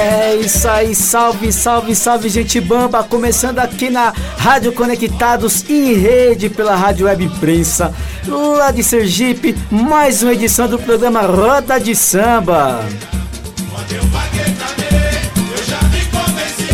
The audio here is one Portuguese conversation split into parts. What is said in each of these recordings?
É isso aí, salve, salve, salve, gente bamba! Começando aqui na Rádio Conectados em rede pela Rádio Web Imprensa, lá de Sergipe, mais uma edição do programa Roda de Samba.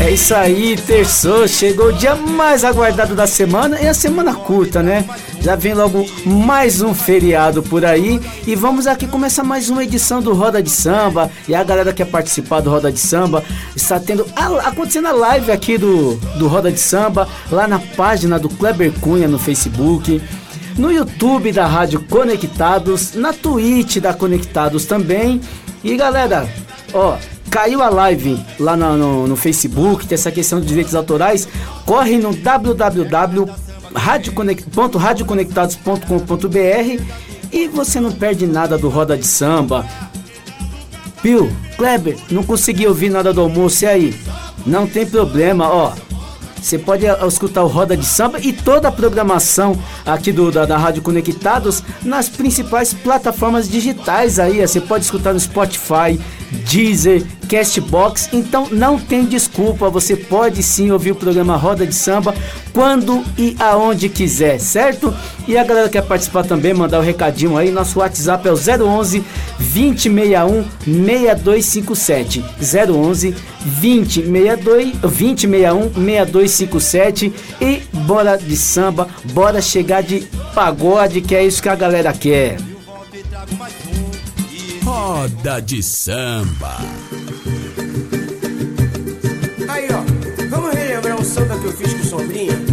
É isso aí, terçou, chegou o dia mais aguardado da semana e a semana curta, né? Já vem logo mais um feriado por aí e vamos aqui começar mais uma edição do Roda de Samba. E a galera que quer participar do Roda de Samba está tendo a, acontecendo a live aqui do, do Roda de Samba lá na página do Kleber Cunha no Facebook no YouTube da Rádio Conectados, na Twitch da Conectados também. E galera, ó, caiu a live lá no, no, no Facebook, tem essa questão de direitos autorais, corre no www.radioconectados.com.br e você não perde nada do Roda de Samba. Pio, Kleber, não consegui ouvir nada do almoço, e aí? Não tem problema, ó. Você pode escutar o Roda de Samba e toda a programação aqui do, da, da Rádio Conectados nas principais plataformas digitais aí. Você pode escutar no Spotify, Deezer, Castbox. Então não tem desculpa, você pode sim ouvir o programa Roda de Samba quando e aonde quiser, certo? E a galera que quer participar também, mandar o um recadinho aí, nosso WhatsApp é o 011 2061 6257. 011 2062 2061 6257 e bora de samba, bora chegar de pagode, que é isso que a galera quer. Roda de samba. Aí, ó, vamos relembrar um samba que eu fiz com o Sombrinha?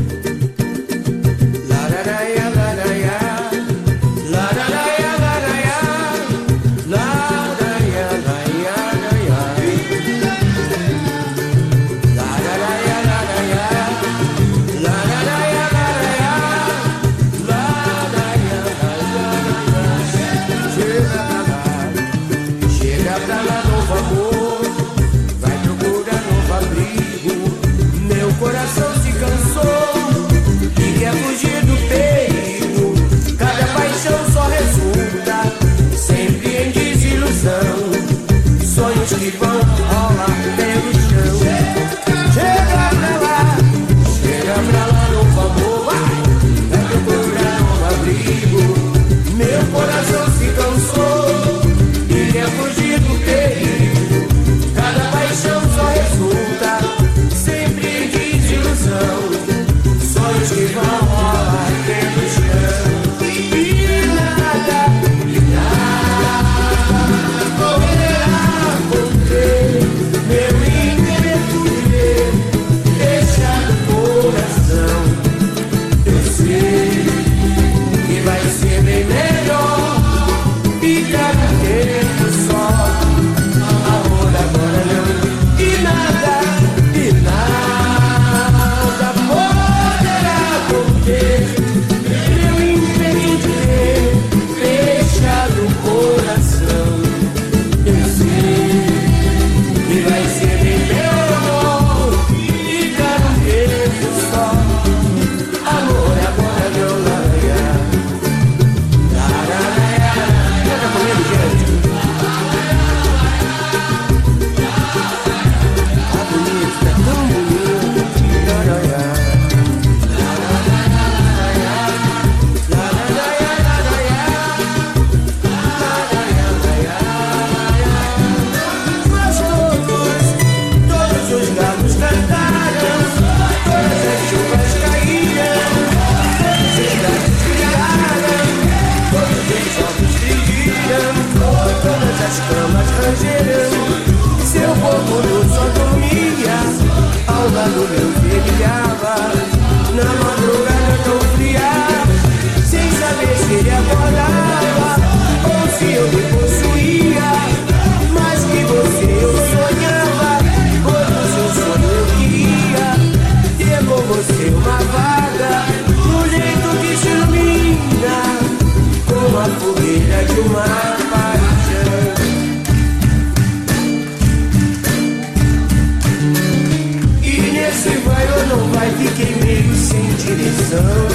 se vai ou não vai, fiquei meio sem direção.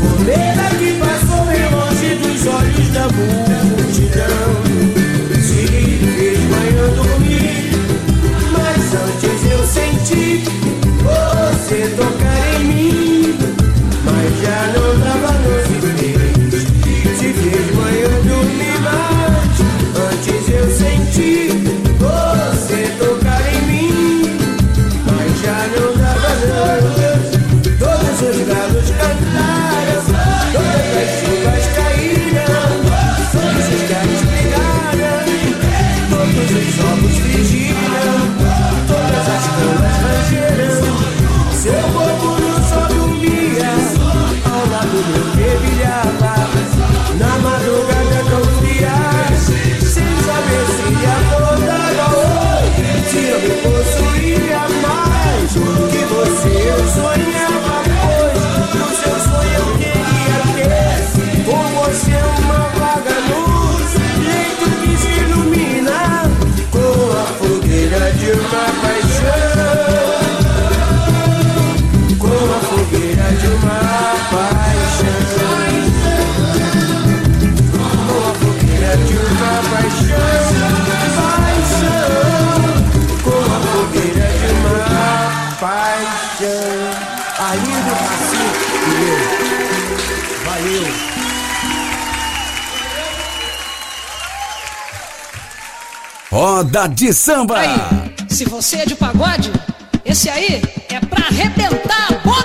Comida aqui, é passou bem longe dos olhos da mulher. Roda de samba. Aí, se você é de pagode, esse aí é pra arrebentar a bola.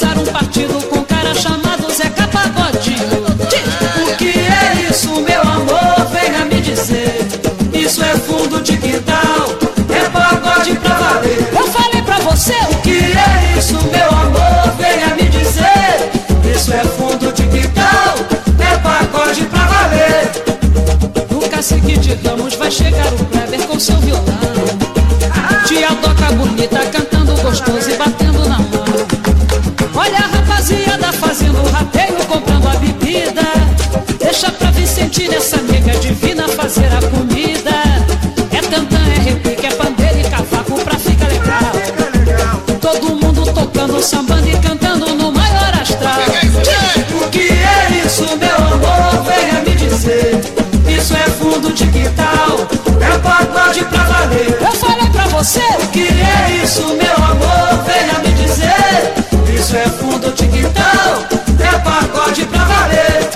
lançar um partido gente, é que tá tal? É pagode pra valer. Eu falei pra você. O que é isso, meu amor? Venha me dizer. Isso é fundo de quintal. É pagode pra valer.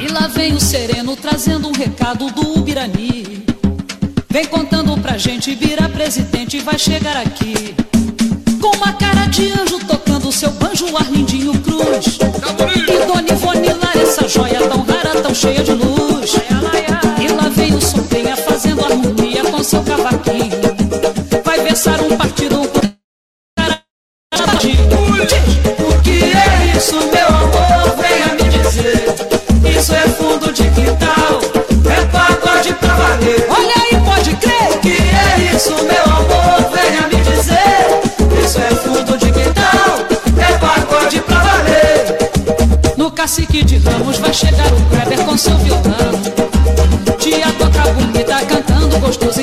E lá vem o sereno trazendo um recado do Ubirani. Vem contando pra gente, vira presidente, vai chegar aqui. Com uma cara de anjo tocando seu banjo, Arlindinho Cruz. Tá e Dona Ivone essa joia tão rara, tão cheia de luz. com seu cavaquinho. Vai pensar um partido por O é é é que é isso, meu amor? Venha me dizer. Isso é fundo de quintal, é pagode pra valer. Olha aí, pode crer. O que é isso, meu amor? Venha me dizer. Isso é fundo de quintal, é pagode pra valer. No cacique de Ramos vai chegar o Kleber com seu violão. Tia toca bonita tá cantando gostoso.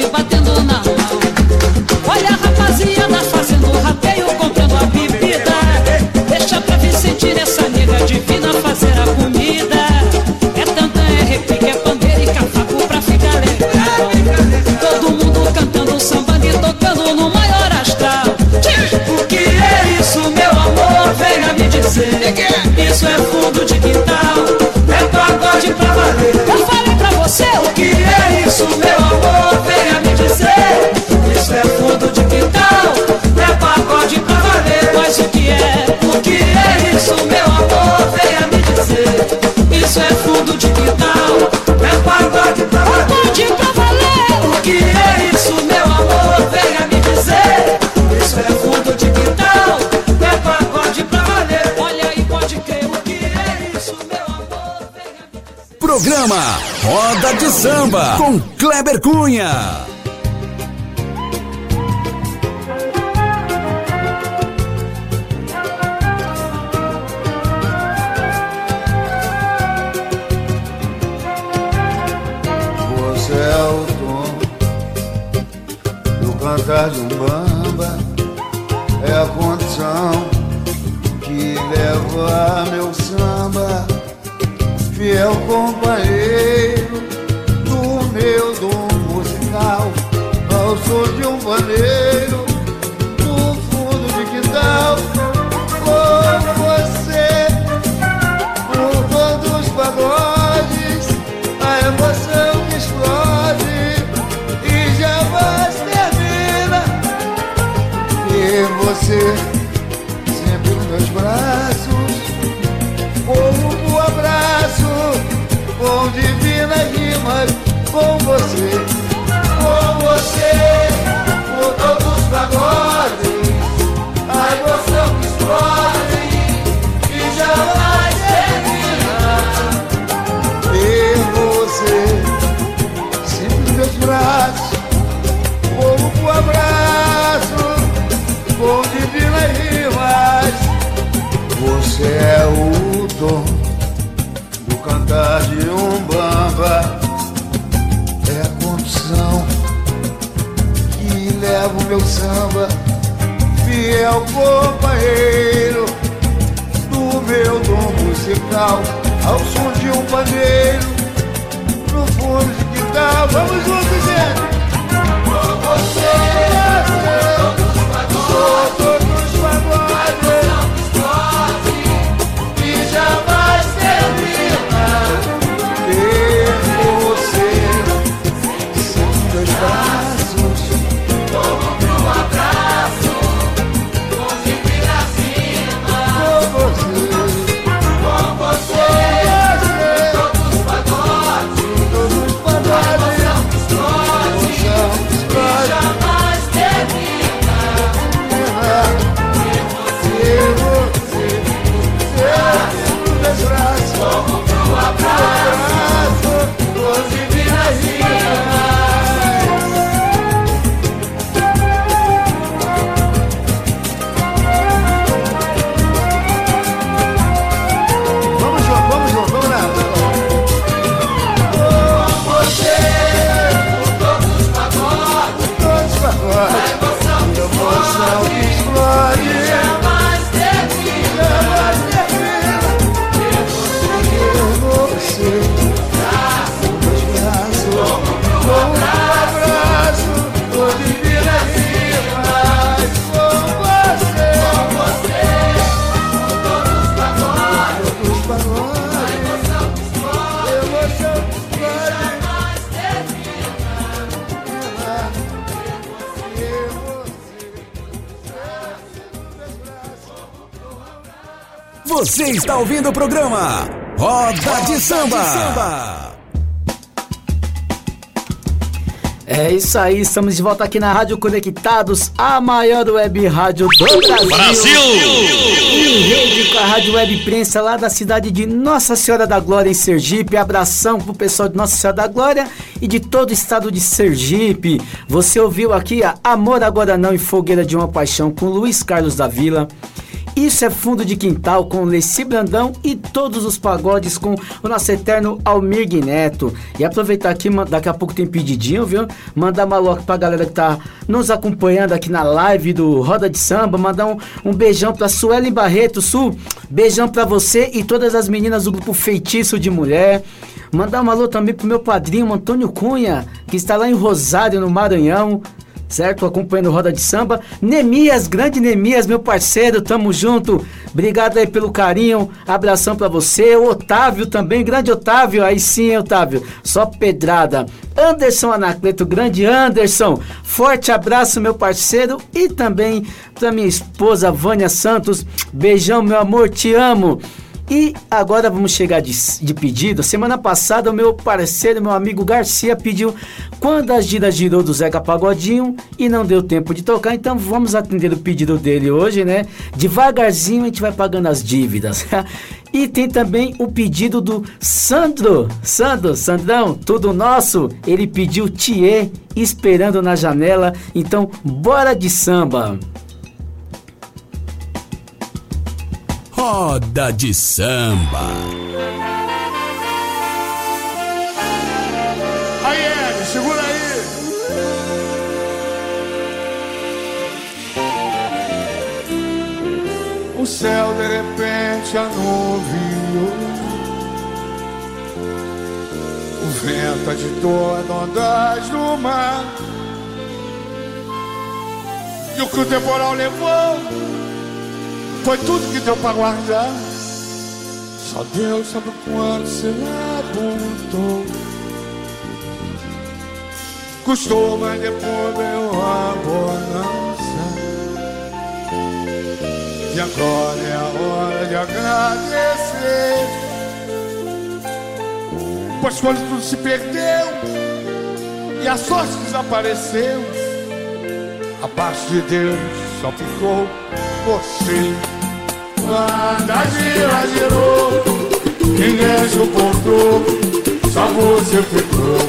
It Programa Roda de Samba com Kleber Cunha. Você é o tom do cantar de um bamba, fiel companheiro do meu dom musical, ao som de um paneiro no fundo de quintal. Com você por todos os pagodes, a emoção que explode e jamais termina. E você Você Você está ouvindo o programa Roda de Samba. É isso aí, estamos de volta aqui na Rádio Conectados, a maior web rádio do Brasil. Brasil! Em rede com a Rádio Web Imprensa lá da cidade de Nossa Senhora da Glória, em Sergipe. Abração pro pessoal de Nossa Senhora da Glória e de todo o estado de Sergipe. Você ouviu aqui a Amor Agora Não e Fogueira de uma Paixão com Luiz Carlos da Vila. Isso é Fundo de Quintal com Leci Brandão e todos os pagodes com o nosso eterno Almir Neto. E aproveitar aqui, daqui a pouco tem pedidinho, viu? Mandar uma loca pra galera que tá nos acompanhando aqui na live do Roda de Samba. Mandar um, um beijão pra Suelen Barreto. Su, beijão pra você e todas as meninas do grupo Feitiço de Mulher. Mandar um alô também pro meu padrinho Antônio Cunha, que está lá em Rosário, no Maranhão certo? Acompanhando Roda de Samba. Nemias, grande Nemias, meu parceiro, tamo junto. Obrigado aí pelo carinho, abração pra você. O Otávio também, grande Otávio, aí sim, Otávio, só pedrada. Anderson Anacleto, grande Anderson, forte abraço, meu parceiro. E também pra minha esposa Vânia Santos, beijão, meu amor, te amo. E agora vamos chegar de, de pedido. Semana passada, o meu parceiro, meu amigo Garcia, pediu quando a gira girou do Zeca Pagodinho e não deu tempo de tocar, então vamos atender o pedido dele hoje, né? Devagarzinho a gente vai pagando as dívidas. E tem também o pedido do Sandro. Sandro, Sandrão, tudo nosso. Ele pediu Thier esperando na janela. Então, bora de samba. Roda de samba. Aí, Ed, segura aí. O céu de repente anuviou. O vento agitou as ondas do mar. E o que o temporal levou foi tudo que deu pra guardar. Só Deus sabe o quanto se labutou. Custou, mas depois veio a bonança. E agora é a hora de agradecer. Pois quando tudo se perdeu e a sorte desapareceu, abaixo de Deus só ficou você. Quando a gira girou, ninguém suportou, só você ficou.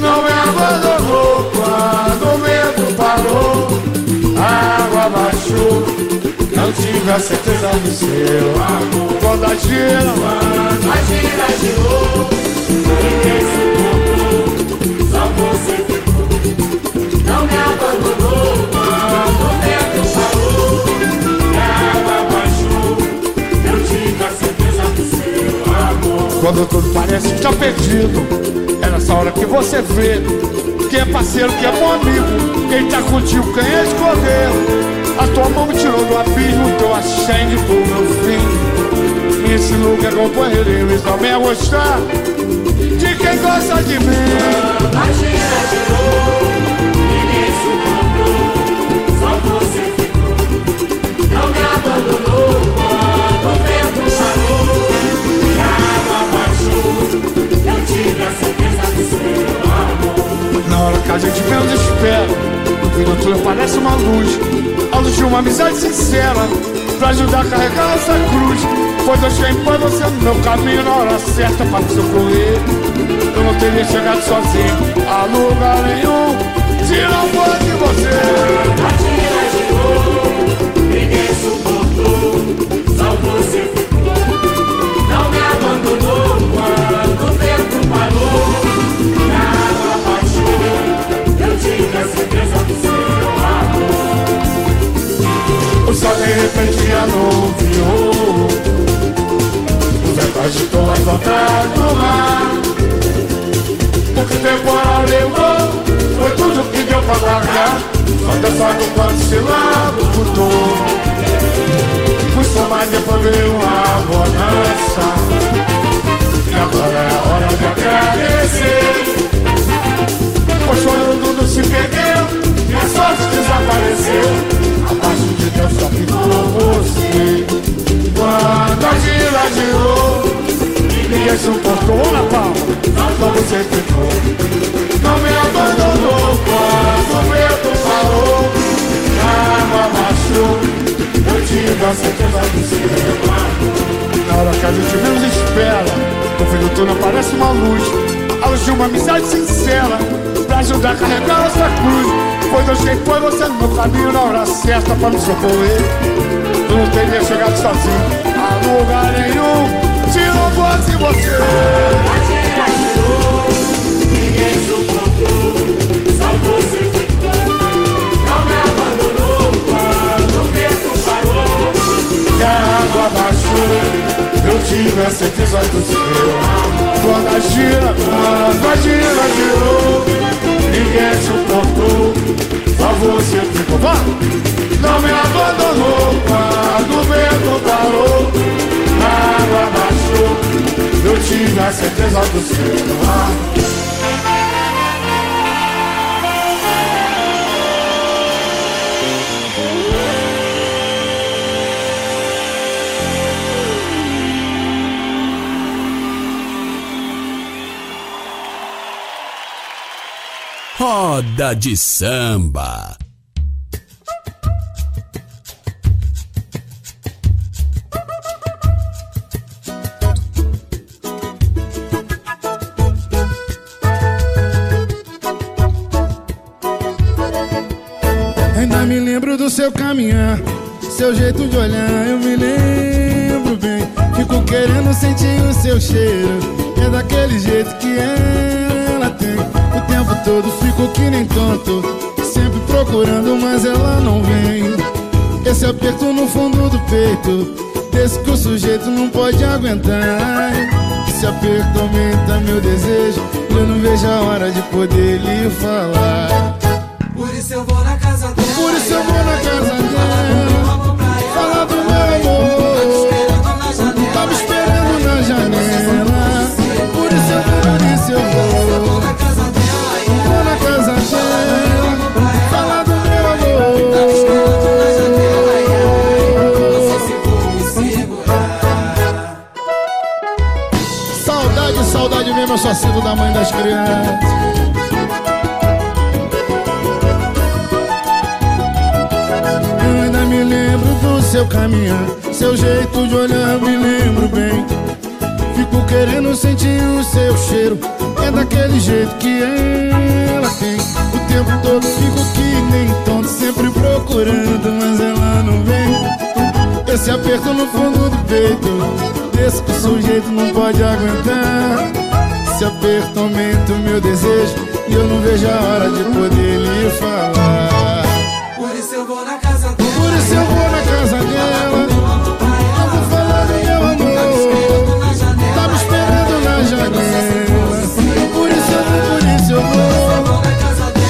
Não me abandonou quando o vento parou, a água baixou. Não tive a certeza do seu amor. A gira, quando a gira girou, ninguém suportou, só você ficou. Não me abandonou quando o vento parou, Quando tudo parece que tá perdido, é nessa hora que você vê quem é parceiro, quem é bom amigo, quem tá contigo, quem é escolher. A tua mão me tirou do abismo, teu acende pro meu fim. Esse lugar é não me a gostar de quem gosta de mim. Gira girou, que a gente menos espera. E no túnel parece uma luz A luz de uma amizade sincera Pra ajudar a carregar essa cruz. Pois Deus quem põe você no meu caminho Na hora certa pra me socorrer Eu não teria chegado sozinho A lugar nenhum Se não fosse você. Tira girou sol de repente anuviou O vento agitou as ondas do mar. O que temporal levou Foi tudo que deu pra guardar Só Deus sabe o quanto se labutou Custou mais depois veio a bonança. E agora é a hora de agradecer. Pois quando tudo se perdeu E a sorte desapareceu Deus só ficou você. Quando a gira girou. Ninguém suportou. Na palma. Só você ficou. Não me abandonou. Quando o vento falou água baixou. Eu tive a certeza do seu Na hora que a gente menos espera No fim do túnel aparece uma luz. A luz de uma amizade sincera Pra ajudar a carregar essa cruz Pois Deus quem foi você no caminho Na hora certa pra me socorrer Eu não teria chegado sozinho A lugar nenhum Se não fosse você Ninguém suportou, só você ficou. Não me abandonou quando o vento parou. E a água baixou Eu tive a certeza do seu Quando a gira, quando a gira girou Ninguém suportou. Só você ficou. Vá! Não me abandonou Quando o vento parou A água baixou. Eu tive a certeza do seu amor Roda de Samba. Ainda me lembro do seu caminhar, seu jeito de olhar, eu me lembro bem. Fico querendo sentir o seu cheiro, é daquele jeito que tem. O tempo todo fico que nem tonto, sempre procurando, mas ela não vem. Esse aperto no fundo do peito, desse que o sujeito não pode aguentar. Esse aperto aumenta meu desejo, eu não vejo a hora de poder lhe falar. Por isso eu vou na casa dela. Por isso eu vou na casa dela. Sinto da mãe das crianças. Eu ainda me lembro do seu caminhar, seu jeito de olhar, me lembro bem. Fico querendo sentir o seu cheiro, é daquele jeito que ela tem. O tempo todo fico que nem tonto, sempre procurando, mas ela não vem. Esse aperto no fundo do peito, desse que o sujeito não pode aguentar. Esse aperto aumenta o meu desejo, e eu não vejo a hora de poder lhe falar. Por isso eu vou na casa dela. Por isso eu vou na casa dela. Eu vou falar do meu amor. Tá me esperando na janela. Por isso eu vou, por isso eu vou.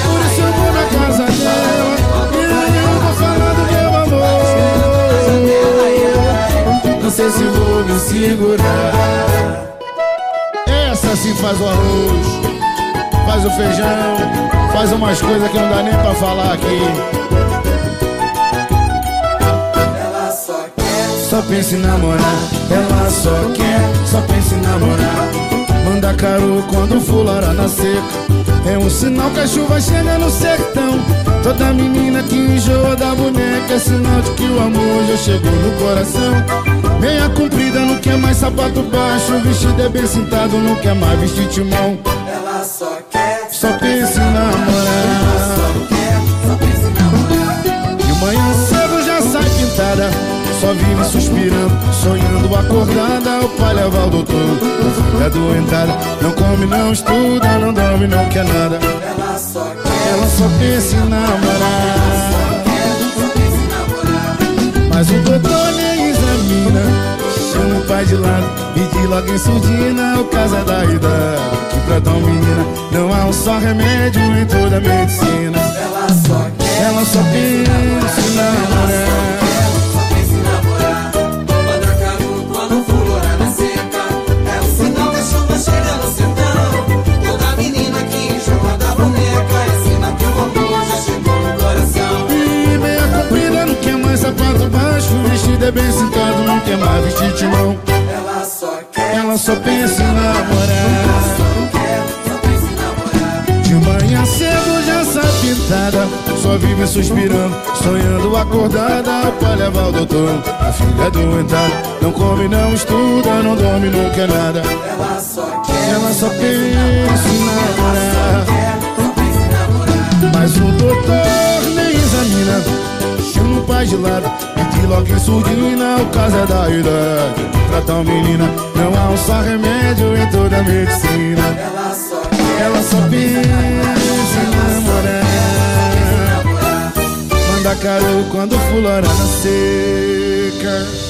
Por isso eu vou na casa dela. E eu vou falar do meu amor. Não sei se vou me segurar. Essa sim faz o arroz, faz o feijão, faz umas coisas que não dá nem pra falar aqui. Ela só quer. Só pensa em namorar, ela só quer, só pensa em namorar. Manda caro quando fulora na seca. É um sinal que a chuva chega no sertão. Toda menina que enjoa da boneca é sinal de que o amor já chegou no coração. Meia comprida, não quer mais sapato baixo. O vestido é bem sentado, não quer mais vestir timão. Ela só quer. Só pensa em namorar. De manhã cedo já sai pintada Só vive suspirando, sonhando acordada O pai leva o doutor, fica doentada Não come, não estuda, não dorme, não quer nada Ela só quer. Ela só pensa em namorar Mas o doutor nem examina Pai de lado, pede logo em surdina O caso é da idade Que pra tal menina não há um só remédio em toda a medicina. Ela só quer. ela só pensa em namorar é bem sentado, não quer mais vestir timão Ela só quer. Ela só pensa em namorar. De manhã cedo já sai pintada Só vive suspirando, sonhando acordada O pai leva o doutor, a filha é doentada Não come, não estuda, não dorme, não quer nada Ela só quer. Ela só pensa em namorar. Mas o doutor nem examina Chama o pai de lado logo em surdina O caso é da idade Pra tal menina Não há um só remédio em toda a medicina Ela só. Ela só pensa em namorar Manda caro quando fulora na seca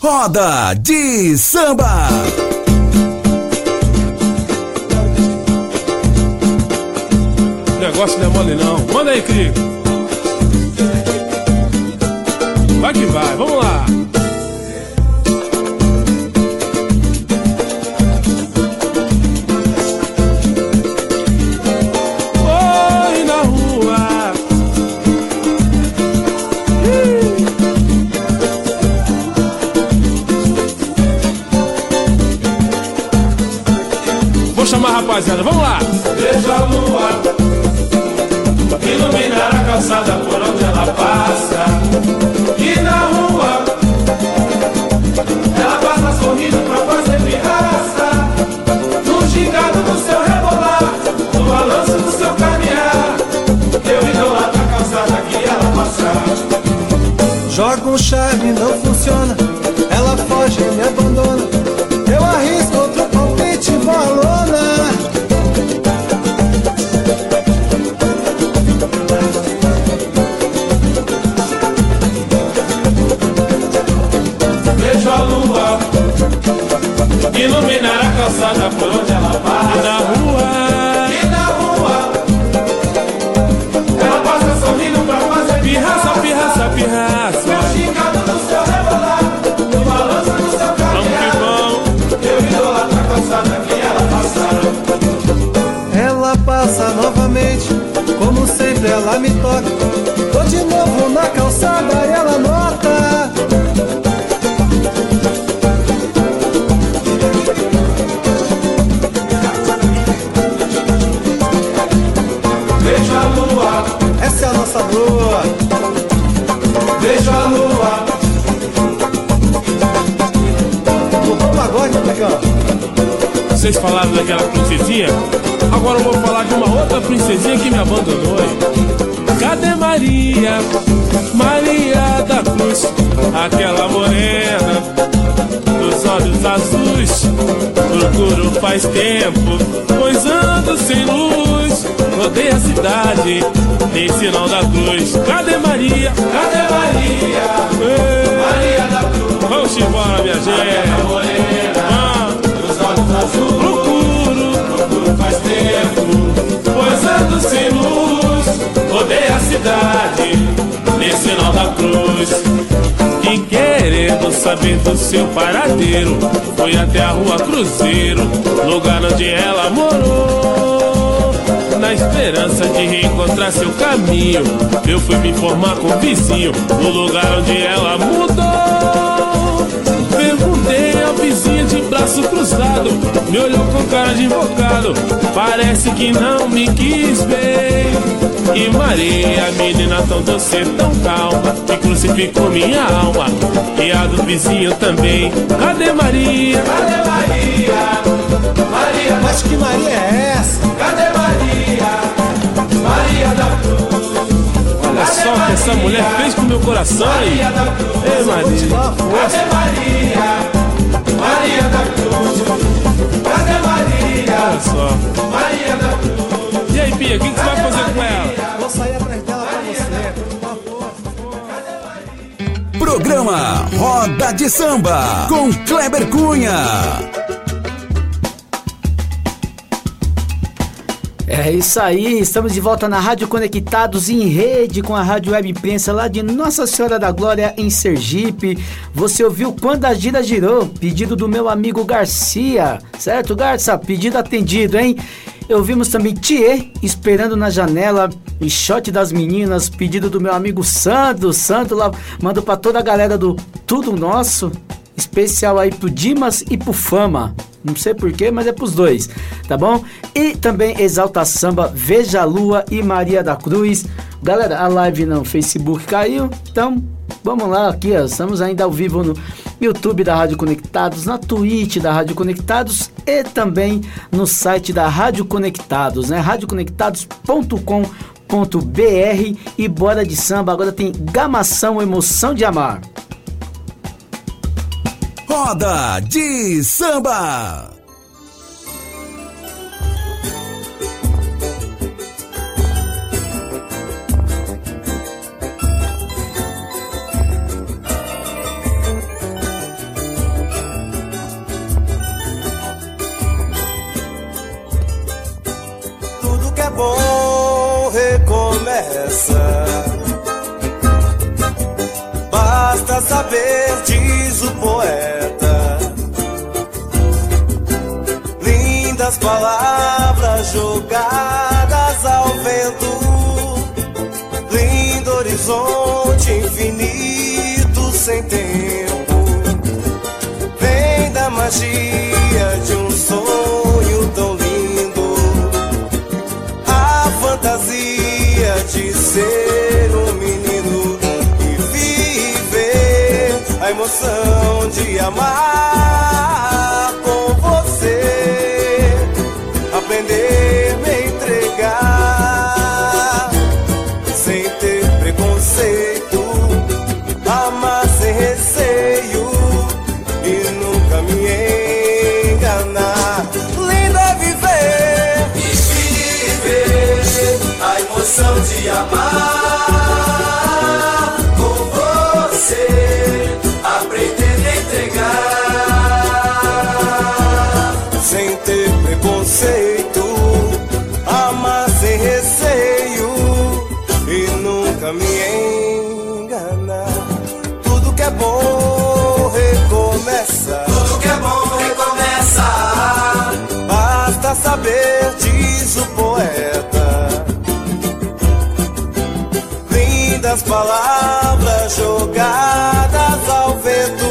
Roda de Samba. Negócio não é mole não. Manda aí, Cri. Vai que vai, vamos lá. Com chave, não funciona. Ela foge, e me abandona. Eu arrisco outro palpite, bolona. Vejo a lua iluminar a calçada por onde ela passa. Na rua ela me toca. Tô de novo na calçada e ela nota. Vejo a lua, Essa é a nossa lua. vejo a lua. Tocou pagode, Picão. Vocês falaram daquela princesinha? Agora eu vou falar de uma outra princesinha que me abandonou. hein? Cadê Maria? Maria da Cruz, aquela morena dos olhos azuis. Procuro faz tempo, pois ando sem luz. Rodei a cidade, tem sinal da cruz. Cadê Maria? Cadê Maria? Ei, Maria da Cruz, Vamos embora, minha gente. morena, Ah, dos olhos azuis. procuro Procuro faz tempo, Pois ando sem luz, rodei a cidade, nesse sinal da cruz. E querendo saber do seu paradeiro, fui até a rua Cruzeiro, lugar onde ela morou. Na esperança de reencontrar seu caminho, eu fui me informar com o vizinho, no lugar onde ela mudou. Braço cruzado, me olhou com cara de invocado, parece que não me quis bem. E Maria, menina tão doce, tão calma, que crucificou minha alma, e a do vizinho também. Cadê Maria? Cadê Maria? Maria, Mas que Maria é essa? cadê Maria? Maria da Cruz, Olha só o que essa mulher fez com meu coração aí. Maria da Cruz, Ei, Maria. Cadê Maria? Maria da Cruz, cadê Maria? Olha só. Maria da Cruz, E aí, Pia, o que, que você vai fazer com ela? Vou sair atrás dela pra você. Programa Roda de Samba com Kleber Cunha. É isso aí, estamos de volta na Rádio Conectados em rede com a Rádio Web Imprensa lá de Nossa Senhora da Glória em Sergipe. Você ouviu quando a gira girou? Pedido do meu amigo Garcia, certo, Garça? Pedido atendido, hein? Ouvimos também Thier esperando na janela e shot das meninas, pedido do meu amigo Sandro. Sandro lá mando pra toda a galera do Tudo Nosso. Especial aí pro Dimas e pro Fama. Não sei porquê, mas é pros dois, tá bom? E também Exalta Samba, Veja a Lua e Maria da Cruz. Galera, a live no Facebook caiu, então vamos lá aqui, ó, estamos ainda ao vivo no YouTube da Rádio Conectados, na Twitch da Rádio Conectados e também no site da Rádio Conectados, né? radioconectados.com.br e bora de samba, agora tem Gamação Emoção de Amar. Roda de Samba. Tudo que é bom recomeça. Basta saber, diz o poeta. Lindas palavras jogadas ao vento. Lindo horizonte infinito sem tempo. Vem da magia de um sonho tão lindo a fantasia de ser emoção de amar começa. Tudo que é bom recomeça. Basta saber, diz o poeta. Lindas palavras jogadas ao vento.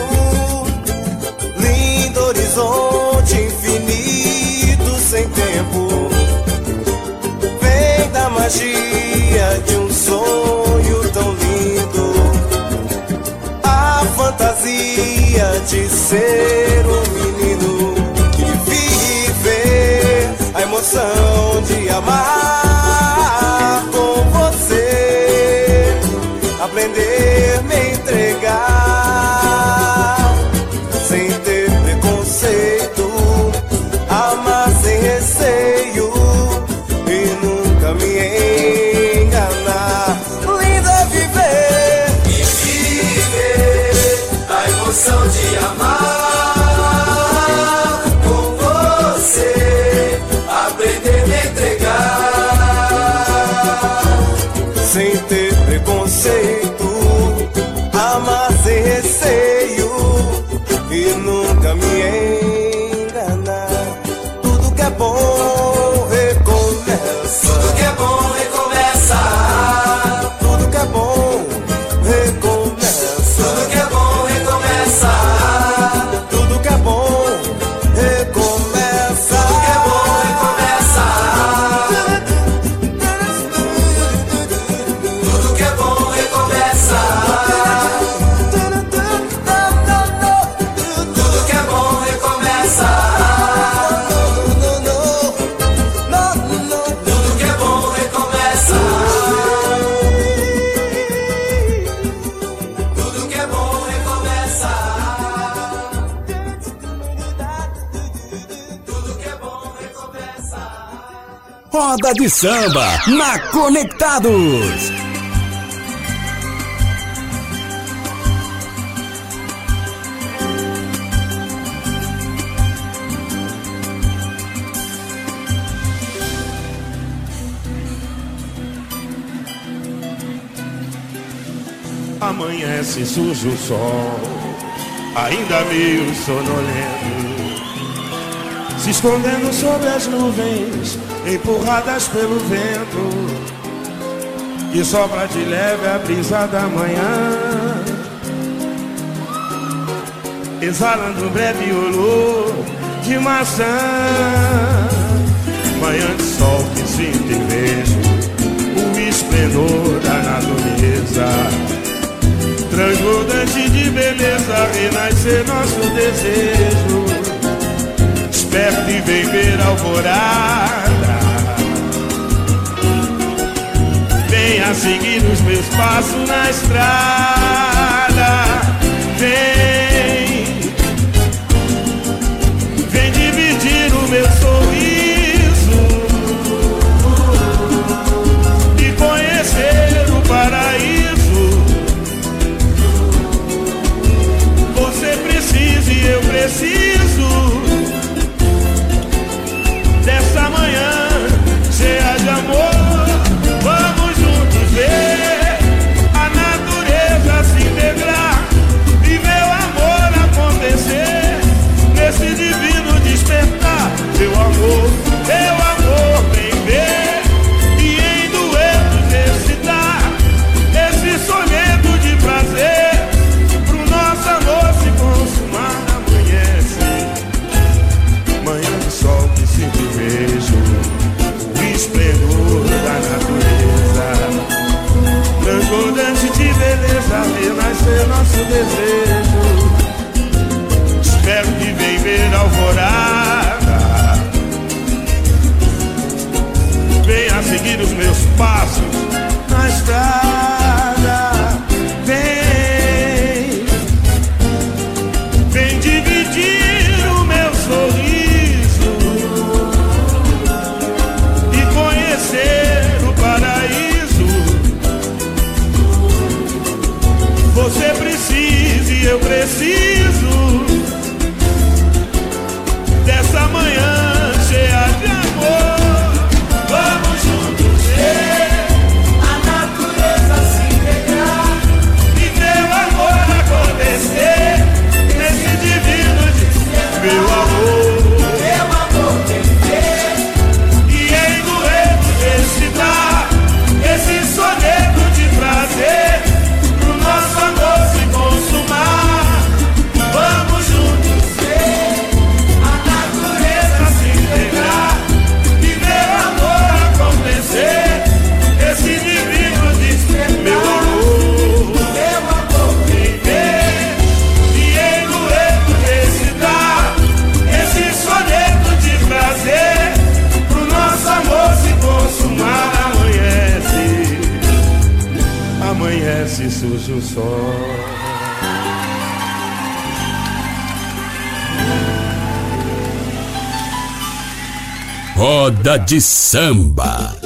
Lindo horizonte infinito sem tempo. Vem da magia de um fantasia de ser um menino que vive a emoção de amar de samba na Conectados. Amanhece, surge o sol, ainda meio sonolento, se escondendo sobre as nuvens, empurradas pelo vento, que sopra de leve a brisa da manhã, exalando um breve olor de maçã, manhã de sol que sinto e vejo o esplendor da natureza. Transbordante de beleza, renascer nosso desejo. Esperto e vem ver a Seguir os meus passos na estrada. Roda de Samba.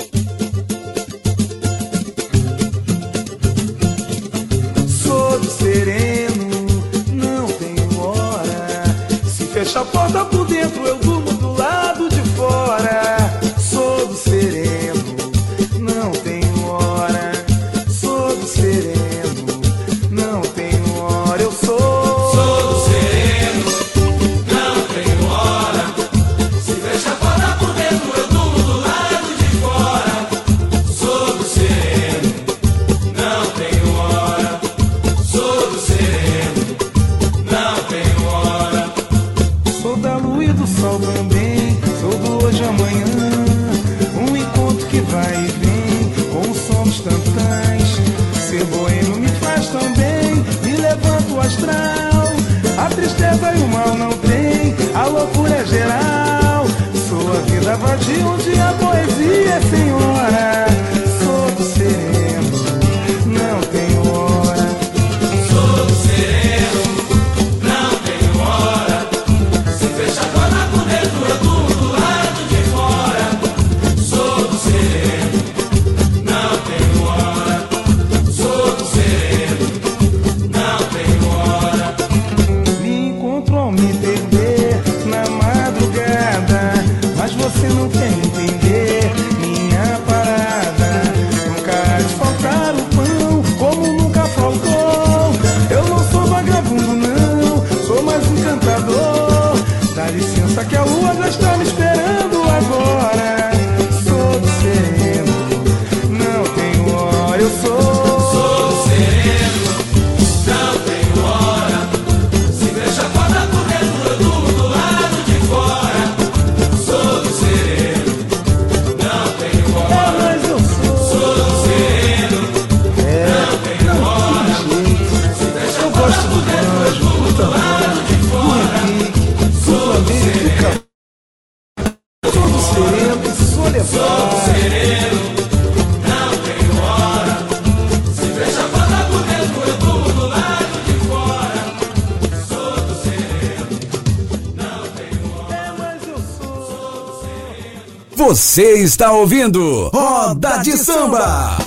está ouvindo Roda de Samba.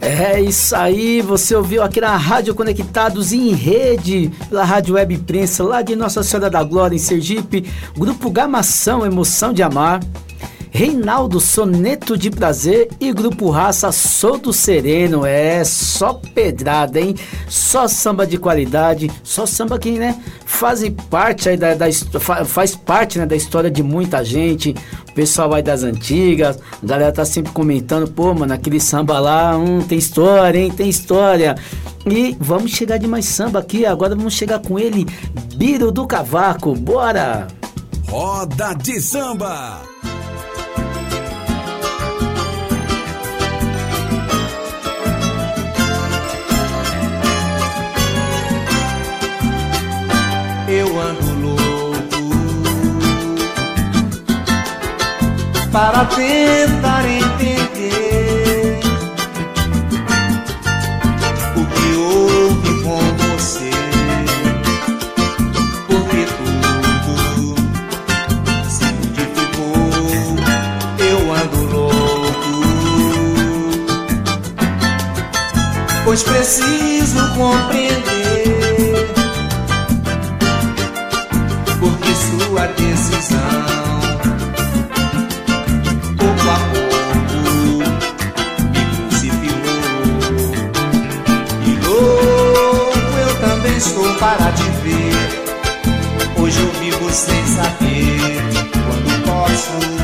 É isso aí, você ouviu aqui na Rádio Conectados em Rede, pela Rádio Web Prensa, lá de Nossa Senhora da Glória, em Sergipe, Grupo Gamação, Emoção de Amar, Reinaldo Soneto de Prazer e Grupo Raça Sou do Sereno. É só pedrada, hein? Só samba de qualidade, só samba quem né? fazem parte aí da, da faz parte né, da história de muita gente. O pessoal aí das antigas, a galera tá sempre comentando, pô, mano, aquele samba lá, hum, tem história, hein? Tem história. E vamos chegar de mais samba aqui, agora vamos chegar com ele, Biro do Cavaco, bora! Roda de samba! eu ando louco para tentar entender o que houve com você, porque tudo se modificou. Eu ando louco, pois preciso compreender. para te ver. Hoje eu vivo sem saber quando posso.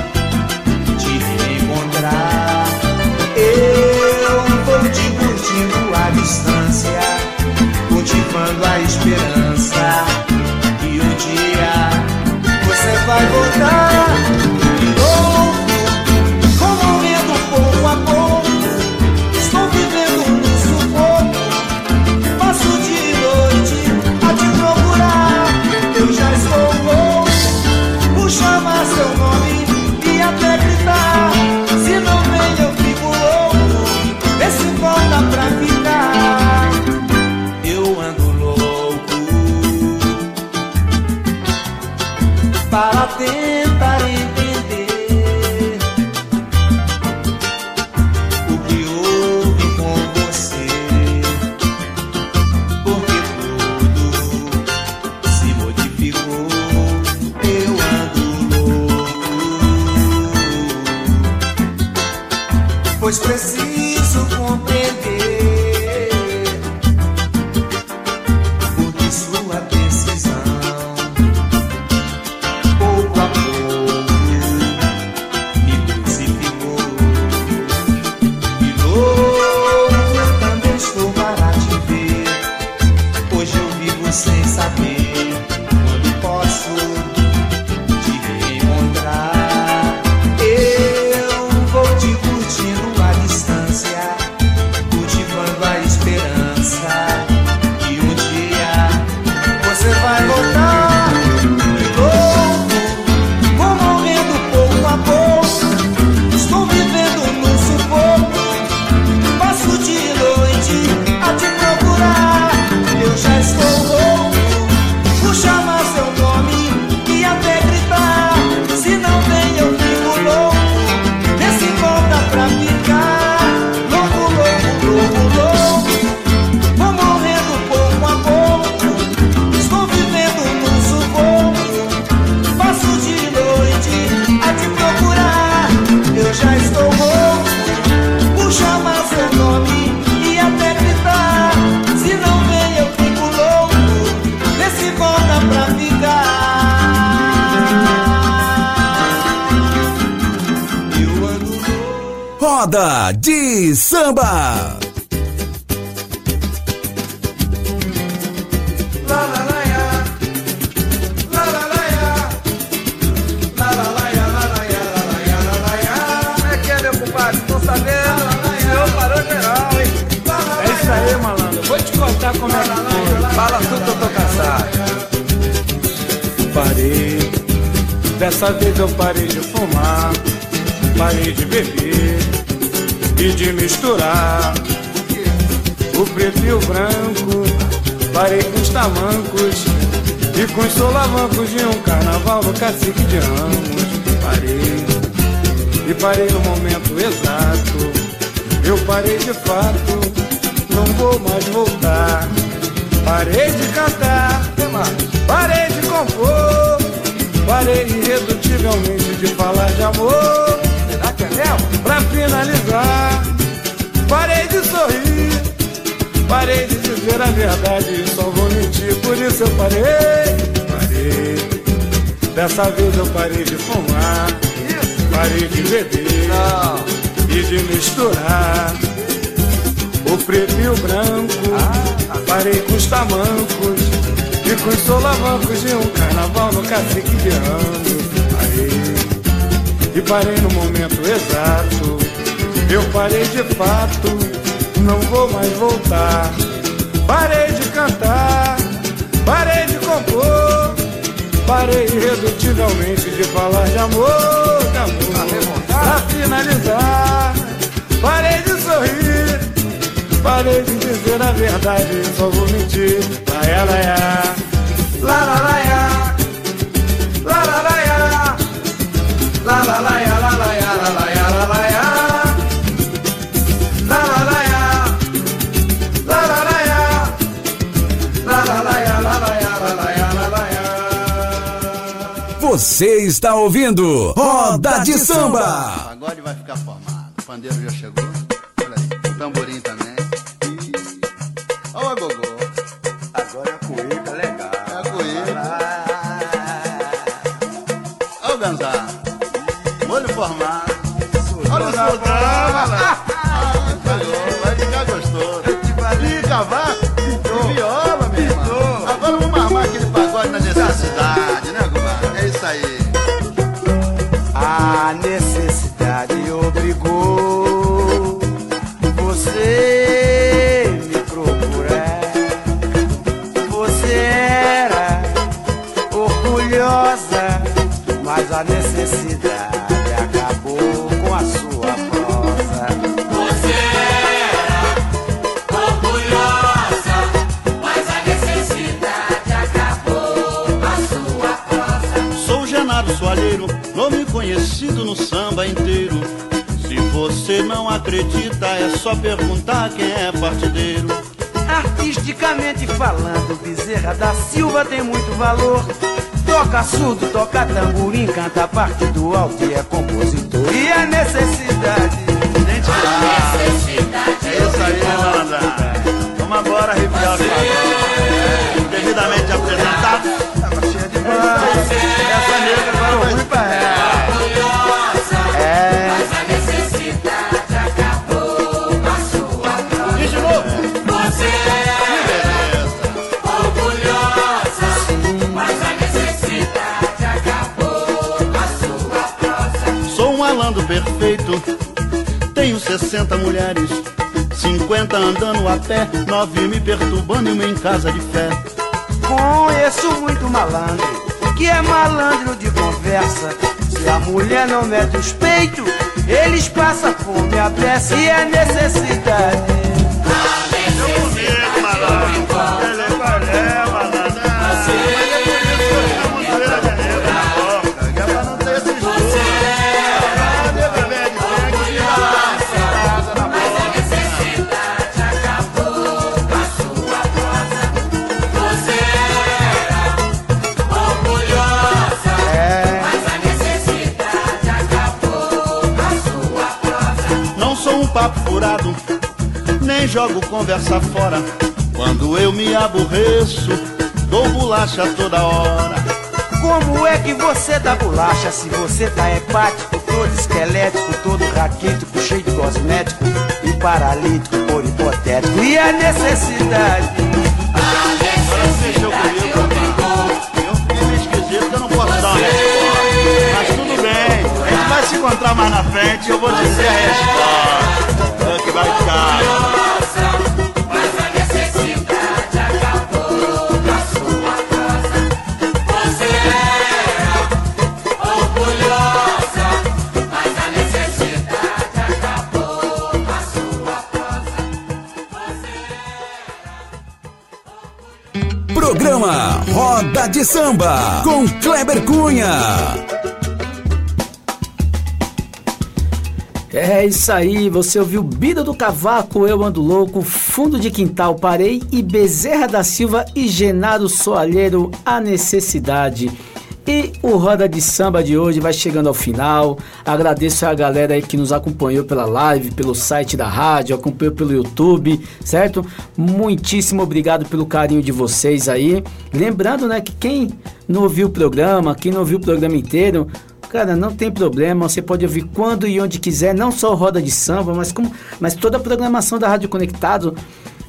Te contar como é que foi. Fala tudo que eu tô cansado. Parei. Dessa vez eu parei de fumar. Parei de beber. De misturar. O preto e o branco. Parei com os tamancos. E com os solavancos de um carnaval no cacique de ramos. Parei. E parei no momento exato. Eu parei de fato. Não vou mais voltar. Parei de cantar, parei de compor, parei irredutivelmente de falar de amor. Mesmo? Pra finalizar, parei de sorrir, parei de dizer a verdade, só vou mentir, por isso eu parei, parei. Dessa vez eu parei de fumar, parei de beber e de misturar o preto e o branco. Parei com os tamancos e com os solavancos de um carnaval no cacique de ramos. Parei e parei no momento exato. Eu parei de fato, não vou mais voltar. Parei de cantar, parei de compor, parei irredutivelmente de falar de amor, de amor. Pra finalizar, parei de sorrir. Parei de dizer a verdade, só vou mentir. Laia, laia. Lá, lá, lá, ya. Você está ouvindo Roda de Samba. Agora ele vai ficar formado. O pandeiro já chegou. Necessidade acabou com a sua prosa. Você era orgulhosa, mas a necessidade acabou a sua prosa. Sou Genaro Soalheiro, nome conhecido no samba inteiro. Se você não acredita, é só perguntar quem é partideiro. Artisticamente falando, Bezerra da Silva tem muito valor. Toca surdo, toca tamborim, canta parte do alto e é compositor. E a necessidade. Gente, a necessidade. É isso aí, né. Vamos agora arrepiar Devidamente apresentado. Tava cheia de base. 60 mulheres, 50 andando a pé, nove me perturbando e uma em casa de fé. Conheço muito malandro, que é malandro de conversa. Se a mulher não mete os peitos, eles passam fome, a pressa e a necessidade. Sou um papo furado, nem jogo conversa fora. Quando eu me aborreço, dou bolacha toda hora. Como é que você dá bolacha se você tá hepático, todo esquelético, todo raquítico, cheio de cosmético e paralítico por hipotético? E a necessidade? Você mexeu se encontrar mais na frente eu vou dizer a resposta. Que vai ficar. Programa Roda de Samba com Kleber Cunha. É isso aí, você ouviu Bida do Cavaco, Eu Ando Louco, Fundo de Quintal Parei e Bezerra da Silva e Genaro Soalheiro, A Necessidade. E o Roda de Samba de hoje vai chegando ao final. Agradeço a galera aí que nos acompanhou pela live, pelo site da rádio, acompanhou pelo YouTube, certo? Muitíssimo obrigado pelo carinho de vocês aí. Lembrando, né, que quem não ouviu o programa, quem não ouviu o programa inteiro, Cara, não tem problema, você pode ouvir quando e onde quiser, não só Roda de Samba, mas, como, mas toda a programação da Rádio Conectado,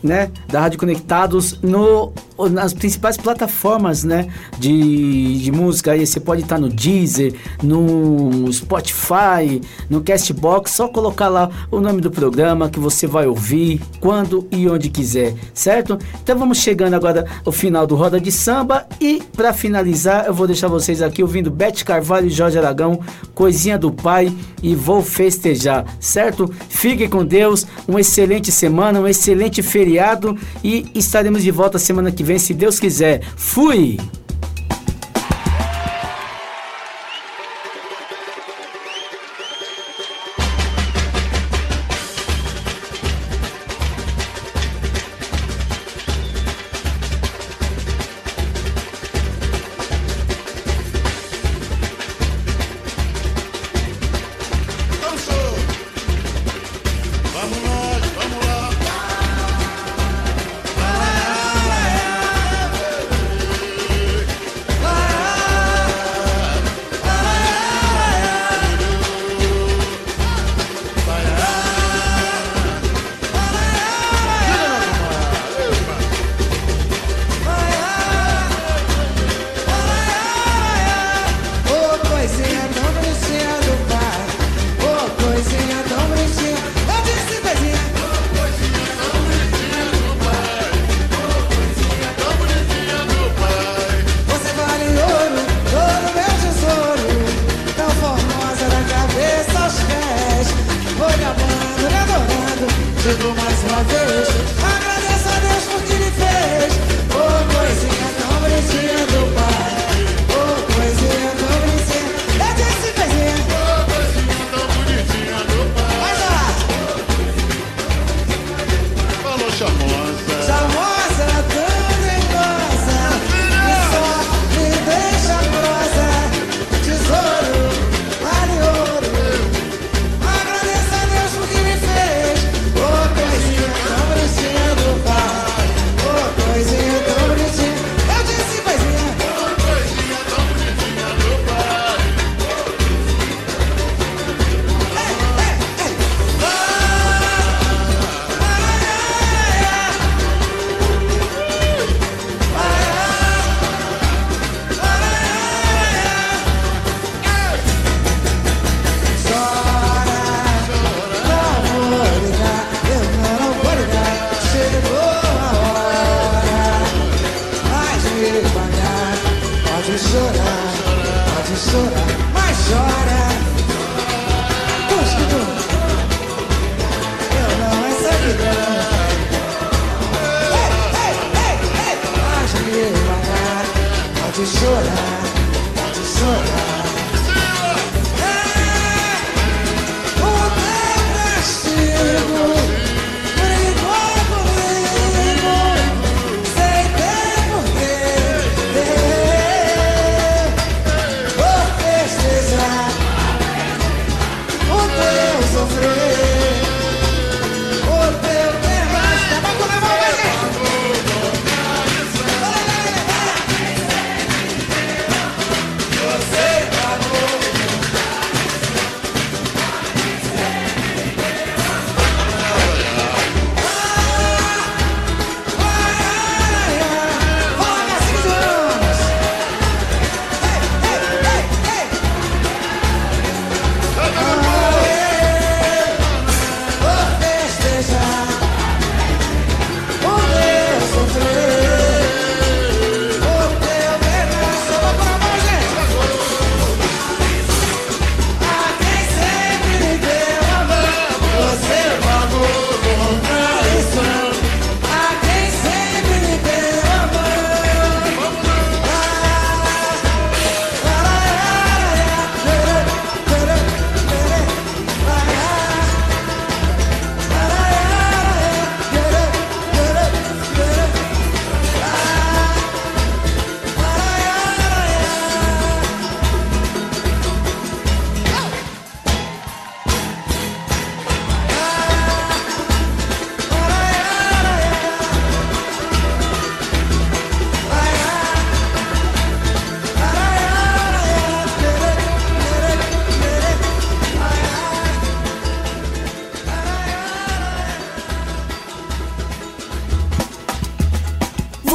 né? Da Rádio Conectados no, nas principais plataformas, né? De, de música. Aí você pode estar no Deezer, no Spotify, no Castbox, só colocar lá o nome do programa que você vai ouvir quando e onde quiser, certo? Então vamos chegando agora ao final do Roda de Samba e para finalizar eu vou deixar vocês aqui ouvindo Bete Carvalho e Jorge Aragão, Coisinha do Pai e vou festejar, certo? Fiquem com Deus, uma excelente semana, um excelente feriado e estaremos de volta semana que vem, se Deus quiser. Fui!